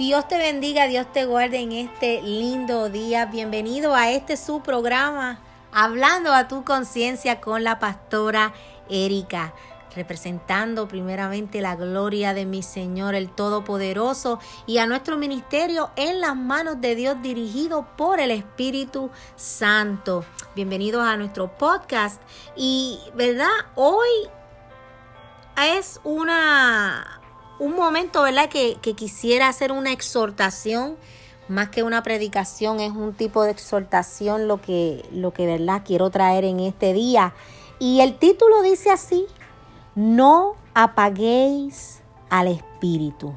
Dios te bendiga, Dios te guarde en este lindo día. Bienvenido a este su programa, Hablando a tu conciencia con la pastora Erika, representando primeramente la gloria de mi Señor, el Todopoderoso, y a nuestro ministerio en las manos de Dios dirigido por el Espíritu Santo. Bienvenidos a nuestro podcast y, ¿verdad? Hoy es una un momento, ¿verdad? Que, quisiera hacer una exhortación, más que una predicación, es un tipo de exhortación lo que, lo que, ¿verdad? Quiero traer en este día. Y el título dice así, no apaguéis al espíritu.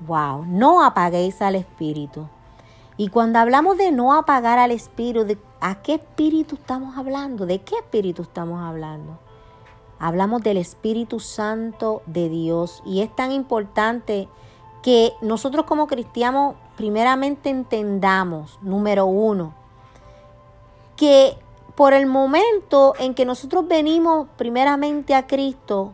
Wow, no apaguéis al espíritu. Y cuando hablamos de no apagar al espíritu, ¿a qué espíritu estamos hablando? ¿De qué espíritu estamos hablando? Hablamos del Espíritu Santo de Dios y es tan importante que nosotros como cristianos primeramente entendamos, número uno, que por el momento en que nosotros venimos primeramente a Cristo,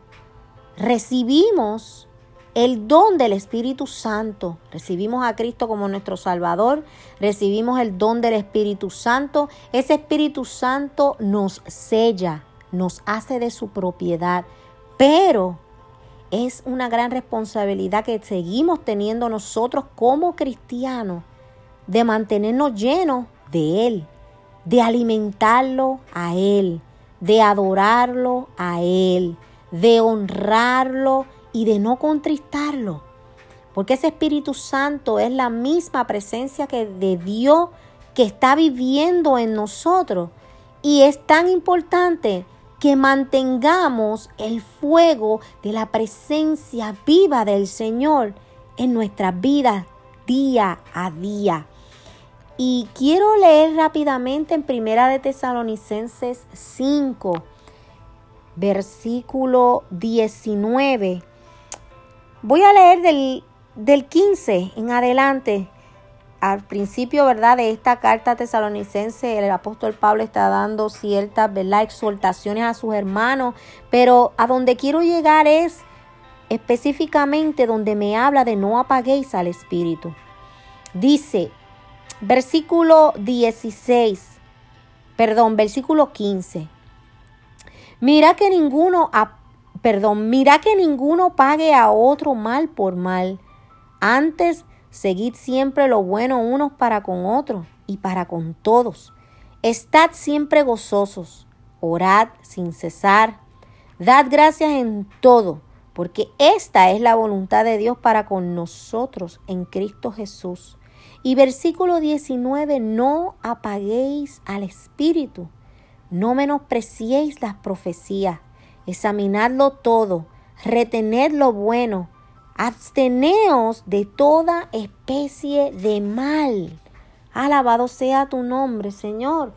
recibimos el don del Espíritu Santo. Recibimos a Cristo como nuestro Salvador, recibimos el don del Espíritu Santo. Ese Espíritu Santo nos sella, nos hace de su propiedad, pero es una gran responsabilidad que seguimos teniendo nosotros como cristianos de mantenernos llenos de Él, de alimentarlo a Él, de adorarlo a Él, de honrarlo y de no contristarlo. Porque ese Espíritu Santo es la misma presencia que de Dios que está viviendo en nosotros. Y es tan importante que mantengamos el fuego de la presencia viva del Señor en nuestras vidas día a día. Y quiero leer rápidamente en Primera de Tesalonicenses 5, versículo 19. Voy a leer del, del 15 en adelante al principio, ¿verdad? De esta carta tesalonicense, el apóstol Pablo está dando ciertas, ¿verdad? Exhortaciones a sus hermanos, pero a donde quiero llegar es específicamente donde me habla de no apaguéis al espíritu. Dice, versículo 16, perdón, versículo 15. Mira que ninguno, perdón, mira que ninguno pague a otro mal por mal. Antes, Seguid siempre lo bueno unos para con otros y para con todos. Estad siempre gozosos, orad sin cesar, dad gracias en todo, porque esta es la voluntad de Dios para con nosotros en Cristo Jesús. Y versículo 19, no apaguéis al Espíritu, no menospreciéis las profecías, examinadlo todo, retened lo bueno, Absteneos de toda especie de mal. Alabado sea tu nombre, Señor.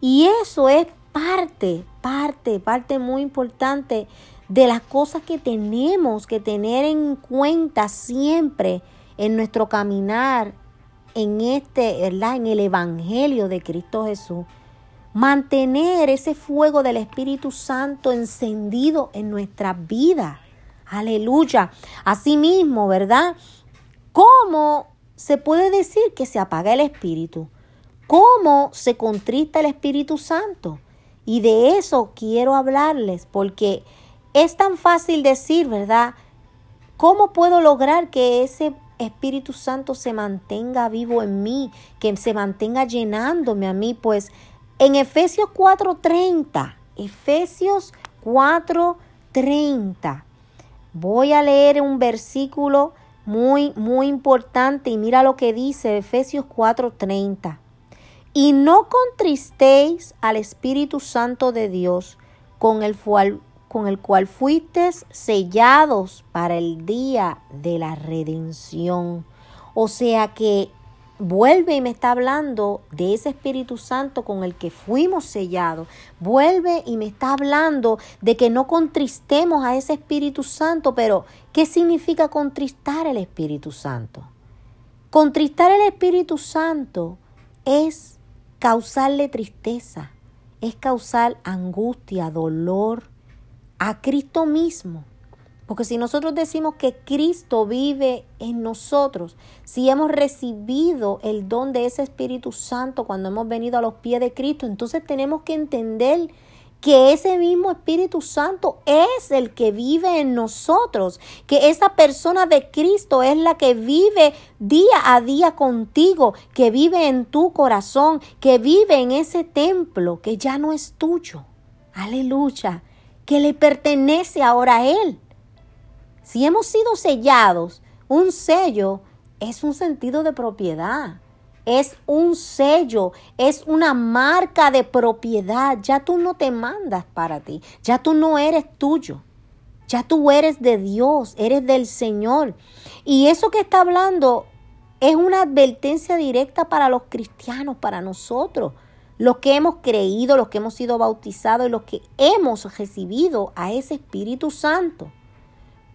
Y eso es parte, parte, parte muy importante de las cosas que tenemos que tener en cuenta siempre en nuestro caminar en este, ¿verdad? En el evangelio de Cristo Jesús. Mantener ese fuego del Espíritu Santo encendido en nuestra vida. Aleluya. Asimismo, ¿verdad? ¿Cómo se puede decir que se apaga el Espíritu? ¿Cómo se contrista el Espíritu Santo? Y de eso quiero hablarles, porque es tan fácil decir, ¿verdad? ¿Cómo puedo lograr que ese Espíritu Santo se mantenga vivo en mí, que se mantenga llenándome a mí? Pues en Efesios 4:30, Efesios 4:30 Voy a leer un versículo muy, muy importante y mira lo que dice Efesios 4:30. Y no contristéis al Espíritu Santo de Dios, con el, cual, con el cual fuisteis sellados para el día de la redención. O sea que vuelve y me está hablando de ese Espíritu Santo con el que fuimos sellados. Vuelve y me está hablando de que no contristemos a ese Espíritu Santo, pero ¿qué significa contristar el Espíritu Santo? Contristar el Espíritu Santo es causarle tristeza, es causar angustia, dolor a Cristo mismo. Porque si nosotros decimos que Cristo vive en nosotros, si hemos recibido el don de ese Espíritu Santo cuando hemos venido a los pies de Cristo, entonces tenemos que entender que ese mismo Espíritu Santo es el que vive en nosotros, que esa persona de Cristo es la que vive día a día contigo, que vive en tu corazón, que vive en ese templo que ya no es tuyo. Aleluya, que le pertenece ahora a Él. Si hemos sido sellados, un sello es un sentido de propiedad es un sello, es una marca de propiedad. Ya tú no te mandas para ti, ya tú no eres tuyo, ya tú eres de Dios, eres del Señor. Y eso que está hablando es una advertencia directa para los cristianos, para nosotros, los que hemos creído, los que hemos sido bautizados y los que hemos recibido a ese Espíritu Santo.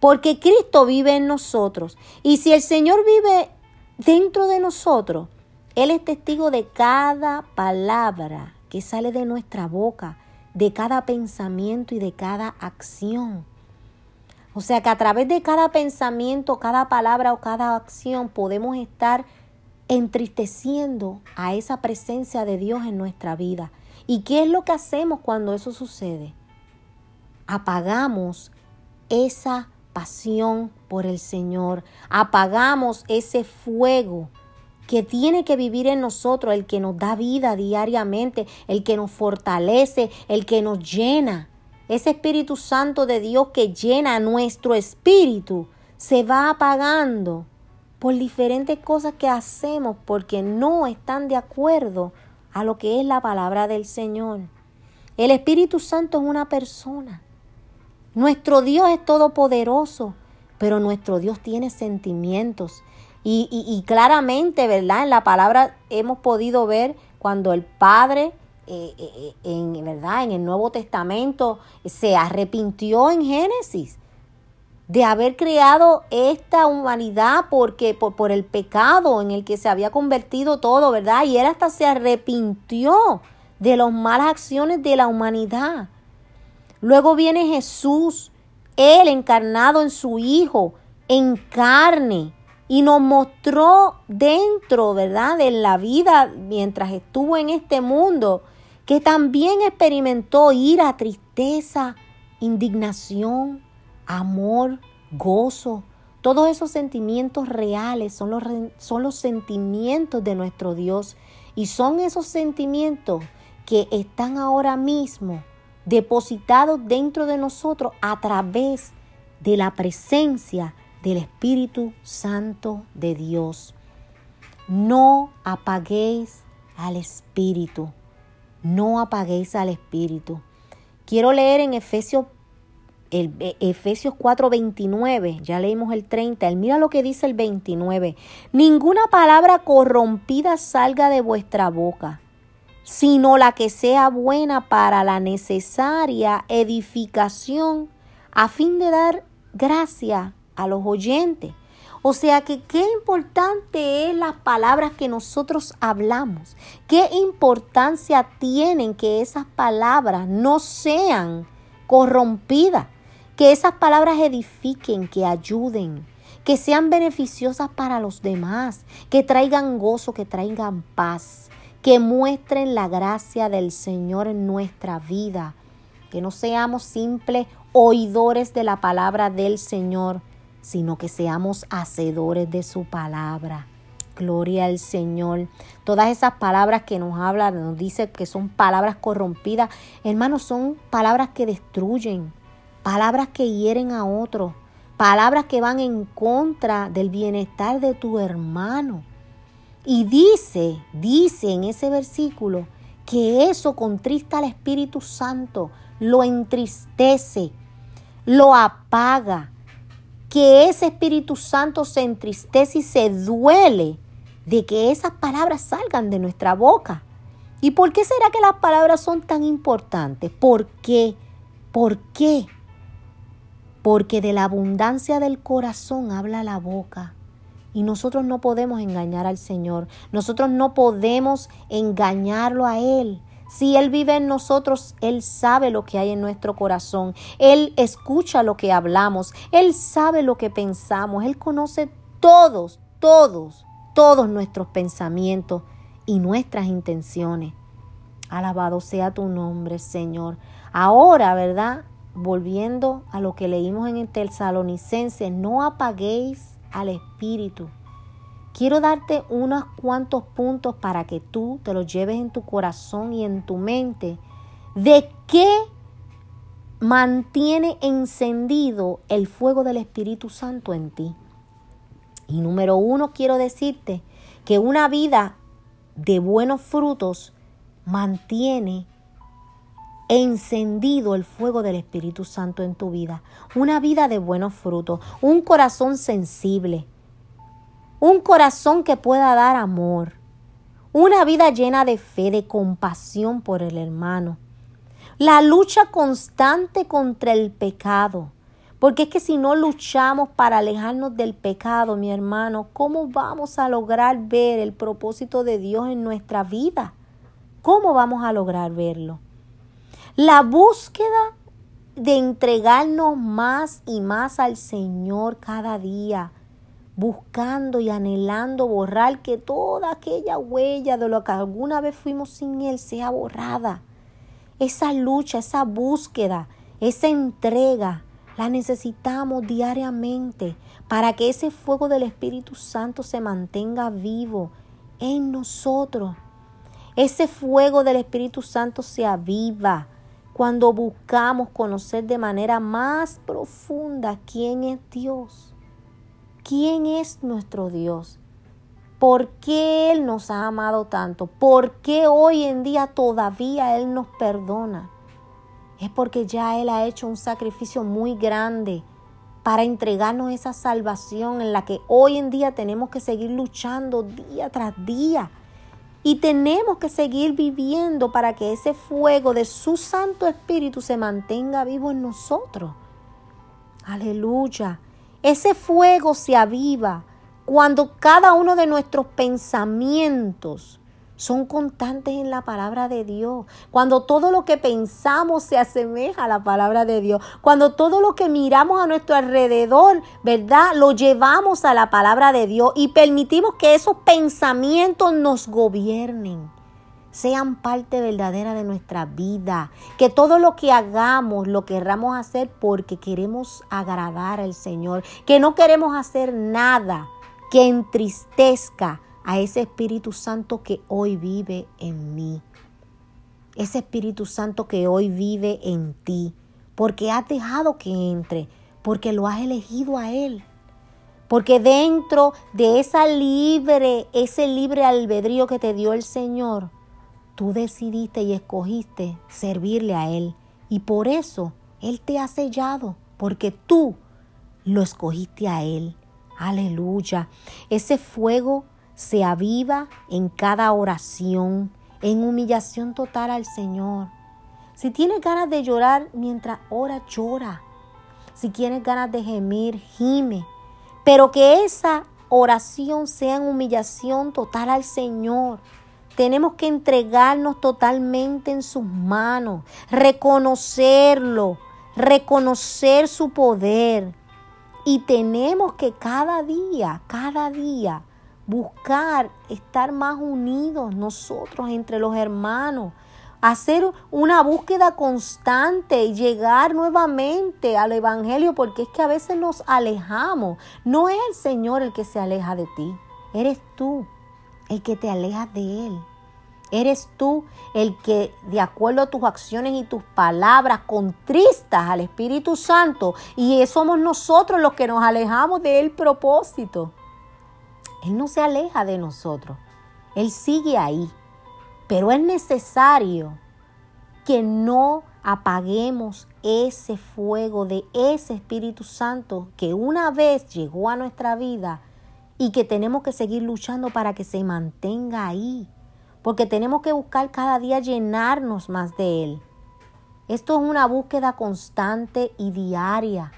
Porque Cristo vive en nosotros. Y si el Señor vive dentro de nosotros, él es testigo de cada palabra que sale de nuestra boca, de cada pensamiento y de cada acción. O sea que a través de cada pensamiento, cada palabra o cada acción podemos estar entristeciendo a esa presencia de Dios en nuestra vida. ¿Y qué es lo que hacemos cuando eso sucede? Apagamos esa pasión por el Señor, apagamos ese fuego que tiene que vivir en nosotros, el que nos da vida diariamente, el que nos fortalece, el que nos llena. Ese Espíritu Santo de Dios que llena nuestro espíritu se va apagando por diferentes cosas que hacemos porque no están de acuerdo a lo que es la palabra del Señor. El Espíritu Santo es una persona. Nuestro Dios es todopoderoso, pero nuestro Dios tiene sentimientos. Y, claramente, ¿verdad? En la palabra hemos podido ver cuando el Padre, eh, eh, en, ¿verdad? En el Nuevo Testamento se arrepintió en Génesis de haber creado esta humanidad porque por, por, el pecado en el que se había convertido todo, ¿verdad? Y él hasta se arrepintió de las malas acciones de la humanidad. Luego viene Jesús, él encarnado en su Hijo, en carne, y nos mostró dentro, ¿verdad?, de la vida mientras estuvo en este mundo, que también experimentó ira, tristeza, indignación, amor, gozo. Todos esos sentimientos reales son los, son los sentimientos de nuestro Dios y son esos sentimientos que están ahora mismo depositados dentro de nosotros a través de la presencia del Espíritu Santo de Dios. No apaguéis al Espíritu. No apaguéis al Espíritu. Quiero leer en Efesios, el, e, Efesios 4:29, ya leímos el 30, mira lo que dice el 29. Ninguna palabra corrompida salga de vuestra boca, sino la que sea buena para la necesaria edificación, a fin de dar gracia a los oyentes. O sea que qué importante es las palabras que nosotros hablamos. Qué importancia tienen que esas palabras no sean corrompidas. Que esas palabras edifiquen, que ayuden, que sean beneficiosas para los demás, que traigan gozo, que traigan paz, que muestren la gracia del Señor en nuestra vida. Que no seamos simples oidores de la palabra del Señor, sino que seamos hacedores de su palabra. Gloria al Señor. Todas esas palabras que nos hablan, nos dice que son palabras corrompidas, hermanos, son palabras que destruyen, palabras que hieren a otros, palabras que van en contra del bienestar de tu hermano. Y dice, dice en ese versículo, que eso contrista al Espíritu Santo, lo entristece, lo apaga, que ese Espíritu Santo se entristece y se duele de que esas palabras salgan de nuestra boca. ¿Y por qué será que las palabras son tan importantes? ¿Por qué? ¿Por qué? Porque de la abundancia del corazón habla la boca. Y nosotros no podemos engañar al Señor. Nosotros no podemos engañarlo a Él. Si Él vive en nosotros, Él sabe lo que hay en nuestro corazón. Él escucha lo que hablamos. Él sabe lo que pensamos. Él conoce todos, todos, todos nuestros pensamientos y nuestras intenciones. Alabado sea tu nombre, Señor. Ahora, ¿verdad? Volviendo a lo que leímos en el Tesalonicense, no apaguéis al Espíritu. Quiero darte unos cuantos puntos para que tú te los lleves en tu corazón y en tu mente de qué mantiene encendido el fuego del Espíritu Santo en ti. Y número uno, quiero decirte que una vida de buenos frutos mantiene encendido el fuego del Espíritu Santo en tu vida. Una vida de buenos frutos, un corazón sensible, un corazón que pueda dar amor, una vida llena de fe, de compasión por el hermano. La lucha constante contra el pecado. Porque es que si no luchamos para alejarnos del pecado, mi hermano, ¿cómo vamos a lograr ver el propósito de Dios en nuestra vida? ¿Cómo vamos a lograr verlo? La búsqueda de entregarnos más y más al Señor cada día, buscando y anhelando borrar que toda aquella huella de lo que alguna vez fuimos sin Él sea borrada. Esa lucha, esa búsqueda, esa entrega, la necesitamos diariamente para que ese fuego del Espíritu Santo se mantenga vivo en nosotros. Ese fuego del Espíritu Santo se aviva cuando buscamos conocer de manera más profunda quién es Dios. ¿Quién es nuestro Dios? ¿Por qué Él nos ha amado tanto? ¿Por qué hoy en día todavía Él nos perdona? es porque ya Él ha hecho un sacrificio muy grande para entregarnos esa salvación en la que hoy en día tenemos que seguir luchando día tras día. Y tenemos que seguir viviendo para que ese fuego de su Santo Espíritu se mantenga vivo en nosotros. Aleluya. Ese fuego se aviva cuando cada uno de nuestros pensamientos son constantes en la palabra de Dios. Cuando todo lo que pensamos se asemeja a la palabra de Dios. Cuando todo lo que miramos a nuestro alrededor, ¿verdad? Lo llevamos a la palabra de Dios y permitimos que esos pensamientos nos gobiernen sean parte verdadera de nuestra vida. Que todo lo que hagamos lo querramos hacer porque queremos agradar al Señor. Que no queremos hacer nada que entristezca a ese Espíritu Santo que hoy vive en mí. Ese Espíritu Santo que hoy vive en ti. Porque has dejado que entre. Porque lo has elegido a Él. Porque dentro de esa libre, ese libre albedrío que te dio el Señor, tú decidiste y escogiste servirle a Él. Y por eso Él te ha sellado. Porque tú lo escogiste a Él. Aleluya. Ese fuego se aviva en cada oración, en humillación total al Señor. Si tienes ganas de llorar mientras ora, llora. Si tienes ganas de gemir, gime. Pero que esa oración sea en humillación total al Señor. Tenemos que entregarnos totalmente en sus manos, reconocerlo, reconocer su poder. Y tenemos que cada día, cada día, buscar estar más unidos nosotros entre los hermanos, hacer una búsqueda constante y llegar nuevamente al Evangelio, porque es que a veces nos alejamos. No es el Señor el que se aleja de ti, eres tú el que te aleja de Él. Eres tú el que, de acuerdo a tus acciones y tus palabras, contristas al Espíritu Santo y somos nosotros los que nos alejamos del propósito. Él no se aleja de nosotros. Él sigue ahí. Pero es necesario que no apaguemos ese fuego de ese Espíritu Santo que una vez llegó a nuestra vida y que tenemos que seguir luchando para que se mantenga ahí. Porque tenemos que buscar cada día llenarnos más de Él. Esto es una búsqueda constante y diaria.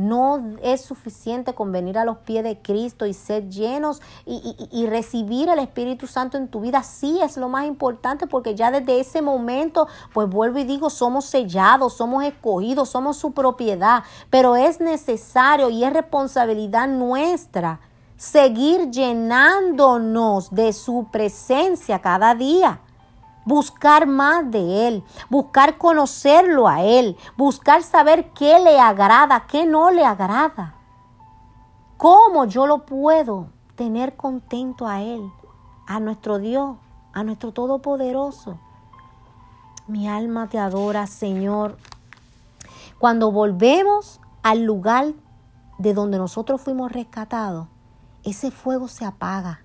No es suficiente con venir a los pies de Cristo y ser llenos y, recibir el Espíritu Santo en tu vida. Sí es lo más importante porque ya desde ese momento, pues vuelvo y digo, somos sellados, somos escogidos, somos su propiedad. Pero es necesario y es responsabilidad nuestra seguir llenándonos de su presencia cada día buscar más de Él, buscar conocerlo a Él, buscar saber qué le agrada, qué no le agrada. ¿Cómo yo lo puedo tener contento a Él, a nuestro Dios, a nuestro Todopoderoso? Mi alma te adora, Señor. Cuando volvemos al lugar de donde nosotros fuimos rescatados, ese fuego se apaga.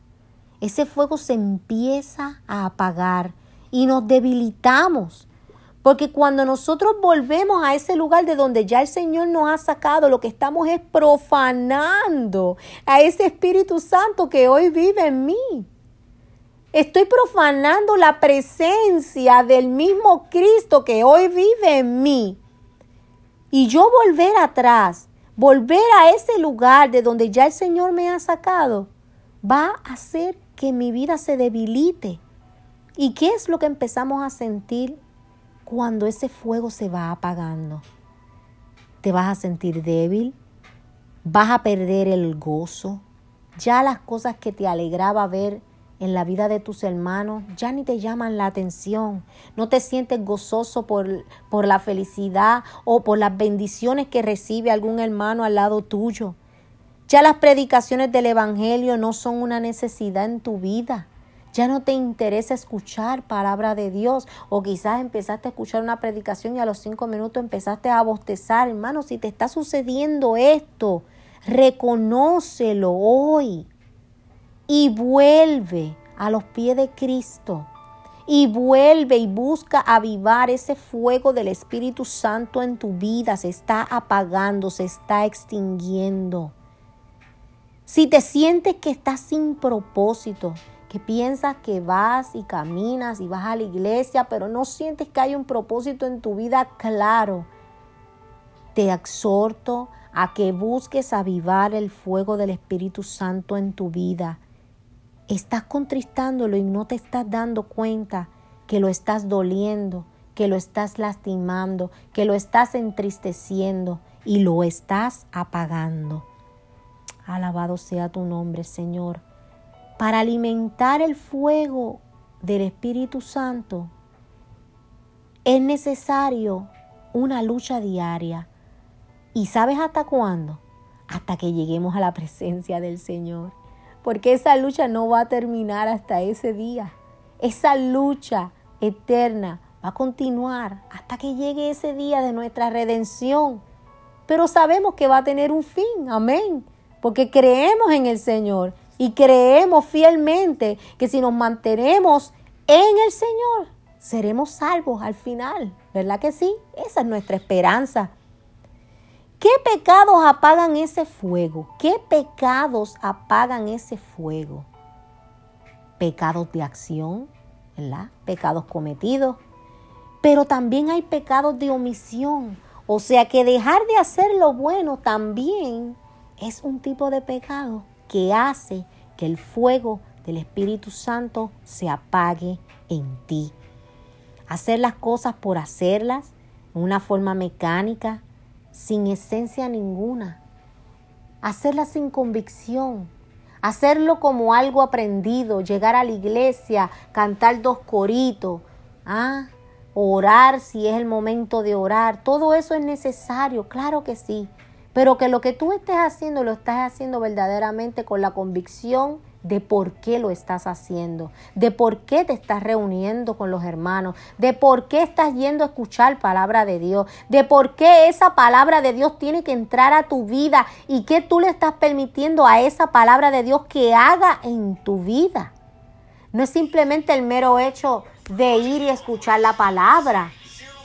Ese fuego se empieza a apagar y nos debilitamos. Porque cuando nosotros volvemos a ese lugar de donde ya el Señor nos ha sacado, lo que estamos es profanando a ese Espíritu Santo que hoy vive en mí. Estoy profanando la presencia del mismo Cristo que hoy vive en mí. Y yo volver atrás, volver a ese lugar de donde ya el Señor me ha sacado, va a hacer que mi vida se debilite ¿Y qué es lo que empezamos a sentir cuando ese fuego se va apagando? Te vas a sentir débil, vas a perder el gozo, ya las cosas que te alegraba ver en la vida de tus hermanos ya ni te llaman la atención, no te sientes gozoso por, por la felicidad o por las bendiciones que recibe algún hermano al lado tuyo. Ya las predicaciones del Evangelio no son una necesidad en tu vida. Ya no te interesa escuchar palabra de Dios o quizás empezaste a escuchar una predicación y a los cinco minutos empezaste a bostezar. Hermano, si te está sucediendo esto, reconócelo hoy y vuelve a los pies de Cristo y vuelve y busca avivar ese fuego del Espíritu Santo en tu vida. Se está apagando, se está extinguiendo. Si te sientes que estás sin propósito, que piensas que vas y caminas y vas a la iglesia, pero no sientes que hay un propósito en tu vida claro, te exhorto a que busques avivar el fuego del Espíritu Santo en tu vida. Estás contristándolo y no te estás dando cuenta que lo estás doliendo, que lo estás lastimando, que lo estás entristeciendo y lo estás apagando. Alabado sea tu nombre, Señor para alimentar el fuego del Espíritu Santo, es necesario una lucha diaria. ¿Y sabes hasta cuándo? Hasta que lleguemos a la presencia del Señor. Porque esa lucha no va a terminar hasta ese día. Esa lucha eterna va a continuar hasta que llegue ese día de nuestra redención. Pero sabemos que va a tener un fin. Amén. Porque creemos en el Señor y creemos fielmente que si nos mantenemos en el Señor, seremos salvos al final. ¿Verdad que sí? Esa es nuestra esperanza. ¿Qué pecados apagan ese fuego? ¿Qué pecados apagan ese fuego? Pecados de acción, ¿verdad? Pecados cometidos. Pero también hay pecados de omisión. O sea que dejar de hacer lo bueno también es un tipo de pecado que hace que el fuego del Espíritu Santo se apague en ti. Hacer las cosas por hacerlas, en una forma mecánica, sin esencia ninguna. Hacerlas sin convicción. Hacerlo como algo aprendido, llegar a la iglesia, cantar dos coritos, ¿ah? orar si es el momento de orar. Todo eso es necesario, claro que sí. Pero que lo que tú estés haciendo lo estás haciendo verdaderamente con la convicción de por qué lo estás haciendo, de por qué te estás reuniendo con los hermanos, de por qué estás yendo a escuchar palabra de Dios, de por qué esa palabra de Dios tiene que entrar a tu vida y que tú le estás permitiendo a esa palabra de Dios que haga en tu vida. No es simplemente el mero hecho de ir y escuchar la palabra,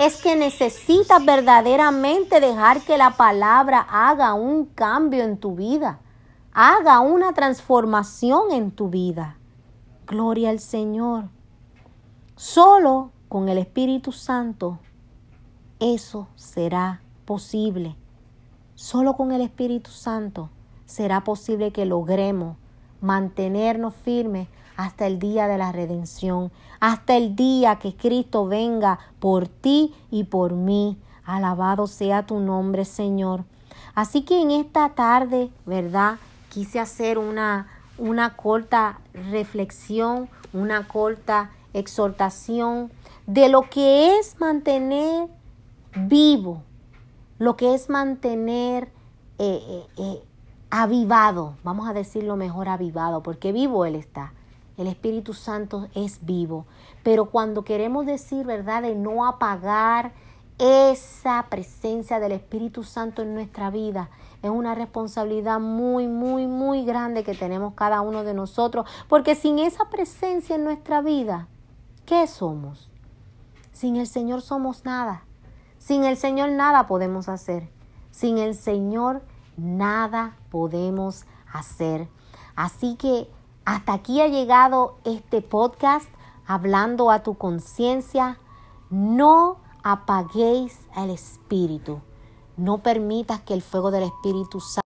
es que necesitas verdaderamente dejar que la palabra haga un cambio en tu vida, haga una transformación en tu vida. Gloria al Señor. Solo con el Espíritu Santo eso será posible. Solo con el Espíritu Santo será posible que logremos mantenernos firmes hasta el día de la redención, hasta el día que Cristo venga por ti y por mí. Alabado sea tu nombre, Señor. Así que en esta tarde, ¿verdad? Quise hacer una, una corta reflexión, una corta exhortación de lo que es mantener vivo lo que es mantener eh, eh, eh, avivado, vamos a decirlo mejor avivado, porque vivo Él está. El Espíritu Santo es vivo. Pero cuando queremos decir, ¿verdad?, de no apagar esa presencia del Espíritu Santo en nuestra vida, es una responsabilidad muy, muy, muy grande que tenemos cada uno de nosotros, porque sin esa presencia en nuestra vida, ¿qué somos? Sin el Señor somos nada. Sin el Señor nada podemos hacer. Sin el Señor nada podemos hacer. Así que hasta aquí ha llegado este podcast hablando a tu conciencia. No apaguéis el Espíritu. No permitas que el fuego del Espíritu